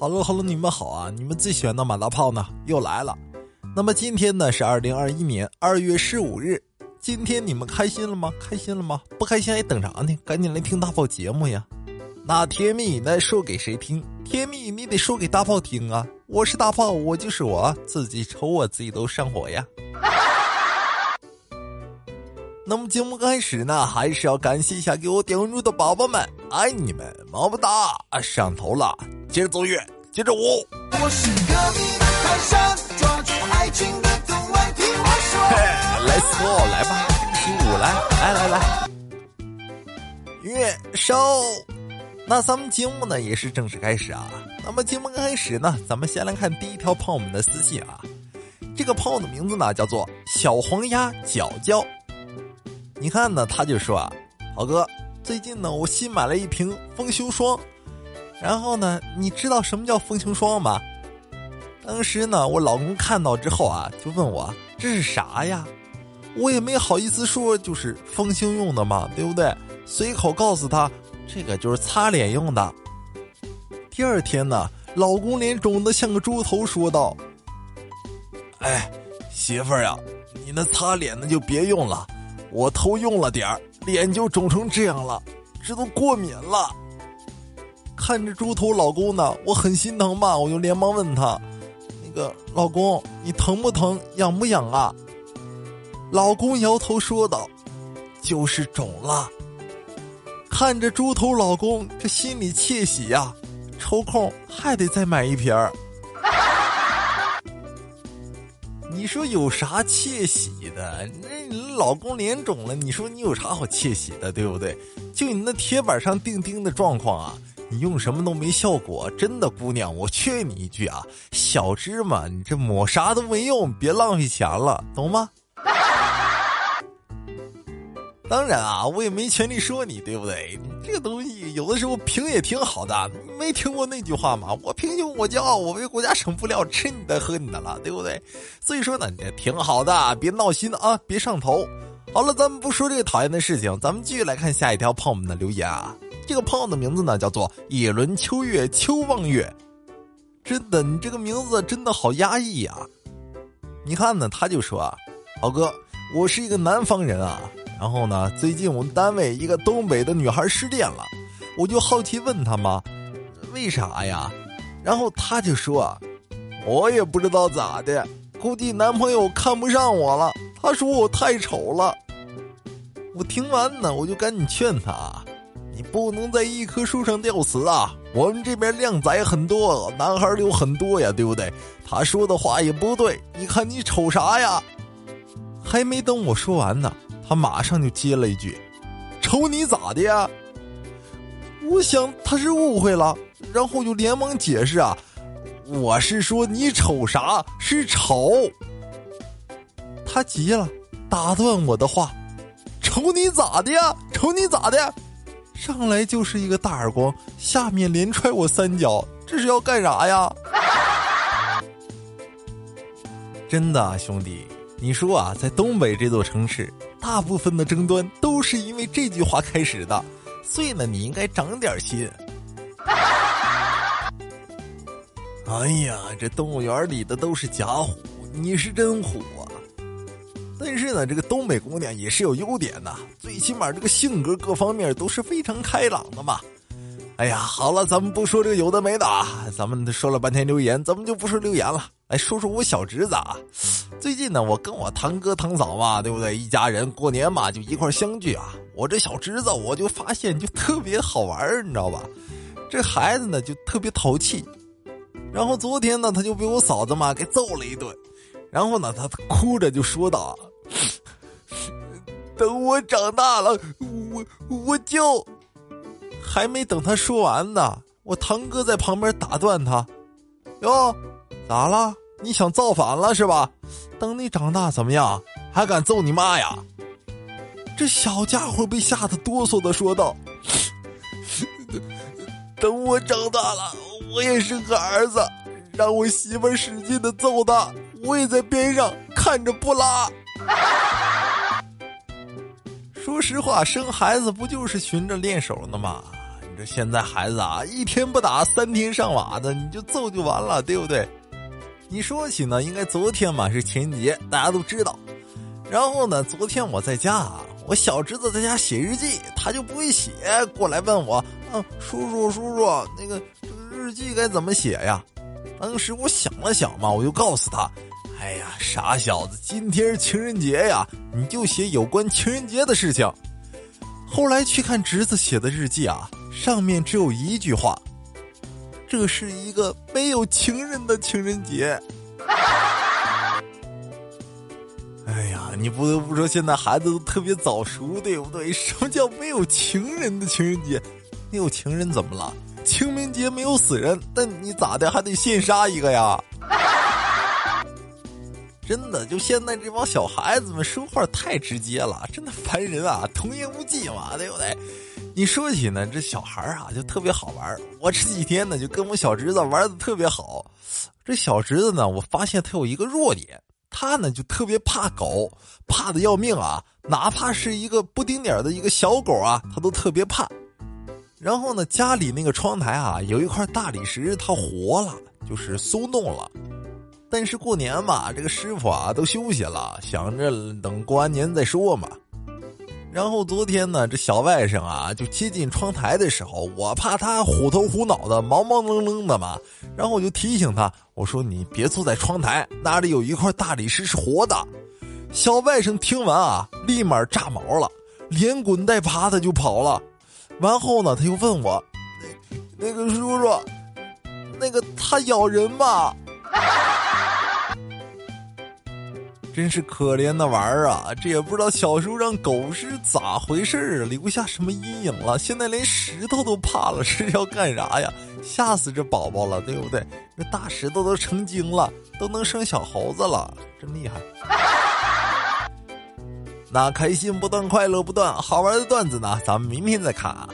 哈喽哈喽，你们好啊！你们最喜欢的马大炮呢又来了。那么今天呢是二零二一年二月十五日，今天你们开心了吗？开心了吗？不开心还等啥呢？赶紧来听大炮节目呀！那甜蜜那说给谁听？甜蜜你得说给大炮听啊！我是大炮，我就是我自己瞅我自己都上火呀。那么节目开始呢，还是要感谢一下给我点关注的宝宝们，爱你们，么么哒！上头了，接着奏乐，接着舞。我是隔壁的泰山，抓住爱情的藤蔓，听我说。来，go，来吧，起舞来，来来来，乐收。那咱们节目呢也是正式开始啊。那么节目开始呢，咱们先来看第一条朋友们的私信啊。这个朋友的名字呢叫做小黄鸭角角。你看呢，他就说啊，豪哥，最近呢我新买了一瓶丰胸霜，然后呢，你知道什么叫丰胸霜吗？当时呢，我老公看到之后啊，就问我这是啥呀？我也没好意思说，就是丰胸用的嘛，对不对？随口告诉他，这个就是擦脸用的。第二天呢，老公脸肿得像个猪头，说道：“哎，媳妇儿呀，你那擦脸的就别用了。”我偷用了点儿，脸就肿成这样了，这都过敏了。看着猪头老公呢，我很心疼吧，我就连忙问他：“那个老公，你疼不疼？痒不痒啊？”老公摇头说道：“就是肿了。”看着猪头老公，这心里窃喜呀，抽空还得再买一瓶儿。你说有啥窃喜的？那老公脸肿了，你说你有啥好窃喜的，对不对？就你那铁板上钉钉的状况啊，你用什么都没效果。真的，姑娘，我劝你一句啊，小芝麻，你这抹啥都没用，别浪费钱了，懂吗？当然啊，我也没权利说你，对不对？这个东西有的时候评也挺好的，没听过那句话吗？我平胸我骄傲，我为国家省布料，吃你的喝你的了，对不对？所以说呢，也挺好的，别闹心啊，别上头。好了，咱们不说这个讨厌的事情，咱们继续来看下一条胖们的留言啊。这个胖的名字呢叫做野轮秋月秋望月，真的，你这个名字真的好压抑呀。你看呢，他就说啊，老哥，我是一个南方人啊。然后呢？最近我们单位一个东北的女孩失恋了，我就好奇问她嘛，为啥呀？然后她就说啊，我也不知道咋的，估计男朋友看不上我了。他说我太丑了。我听完呢，我就赶紧劝她，你不能在一棵树上吊死啊！我们这边靓仔很多，男孩有很多呀，对不对？他说的话也不对，你看你瞅啥呀？还没等我说完呢。他马上就接了一句：“瞅你咋的呀？”我想他是误会了，然后就连忙解释啊：“我是说你瞅啥？是丑。”他急了，打断我的话：“瞅你咋的呀？瞅你咋的？”上来就是一个大耳光，下面连踹我三脚，这是要干啥呀？真的，啊兄弟，你说啊，在东北这座城市。大部分的争端都是因为这句话开始的，所以呢，你应该长点心。哎呀，这动物园里的都是假虎，你是真虎啊！但是呢，这个东北姑娘也是有优点的，最起码这个性格各方面都是非常开朗的嘛。哎呀，好了，咱们不说这个有的没的啊，咱们说了半天留言，咱们就不说留言了，来说说我小侄子啊。最近呢，我跟我堂哥堂嫂嘛，对不对？一家人过年嘛，就一块相聚啊。我这小侄子，我就发现就特别好玩你知道吧？这孩子呢，就特别淘气。然后昨天呢，他就被我嫂子嘛给揍了一顿，然后呢，他哭着就说道：“等我长大了，我我就……”还没等他说完呢，我堂哥在旁边打断他：“哟，咋了？你想造反了是吧？等你长大怎么样？还敢揍你妈呀？”这小家伙被吓得哆嗦的说道：“等我长大了，我也生个儿子，让我媳妇使劲的揍他，我也在边上看着不拉。”说实话，生孩子不就是寻着练手的吗？这现在孩子啊，一天不打三天上瓦的，你就揍就完了，对不对？你说起呢，应该昨天嘛是情人节，大家都知道。然后呢，昨天我在家啊，我小侄子在家写日记，他就不会写，过来问我，啊，叔叔叔叔，那个日记该怎么写呀？当时我想了想嘛，我就告诉他，哎呀，傻小子，今天是情人节呀，你就写有关情人节的事情。后来去看侄子写的日记啊，上面只有一句话：“这是一个没有情人的情人节。”哎呀，你不得不说，现在孩子都特别早熟，对不对？什么叫没有情人的情人节？没有情人怎么了？清明节没有死人，但你咋的还得现杀一个呀？真的，就现在这帮小孩子们说话太直接了，真的烦人啊！童言无忌嘛，对不对？你说起呢，这小孩啊就特别好玩。我这几天呢就跟我小侄子玩的特别好。这小侄子呢，我发现他有一个弱点，他呢就特别怕狗，怕的要命啊！哪怕是一个不丁点的一个小狗啊，他都特别怕。然后呢，家里那个窗台啊有一块大理石，它活了，就是松动了。但是过年嘛，这个师傅啊都休息了，想着等过完年再说嘛。然后昨天呢，这小外甥啊就接近窗台的时候，我怕他虎头虎脑的、毛毛愣愣的嘛，然后我就提醒他，我说你别坐在窗台，那里有一块大理石是活的。小外甥听完啊，立马炸毛了，连滚带爬的就跑了。完后呢，他又问我，那个叔叔，那个他咬人吗？真是可怜的玩儿啊！这也不知道小时候让狗是咋回事儿，留下什么阴影了。现在连石头都怕了，是要干啥呀？吓死这宝宝了，对不对？这大石头都成精了，都能生小猴子了，真厉害！那开心不断，快乐不断，好玩的段子呢，咱们明天再看啊。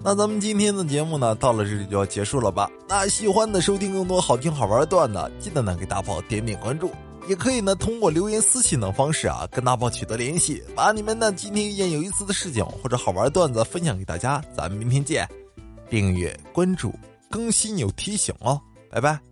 那咱们今天的节目呢，到了这里就要结束了吧？那喜欢的收听更多好听好玩的段子，记得呢给大宝点点关注。也可以呢，通过留言、私信等方式啊，跟大宝取得联系，把你们呢今天遇见有意思的事情或者好玩的段子分享给大家。咱们明天见，订阅关注更新有提醒哦，拜拜。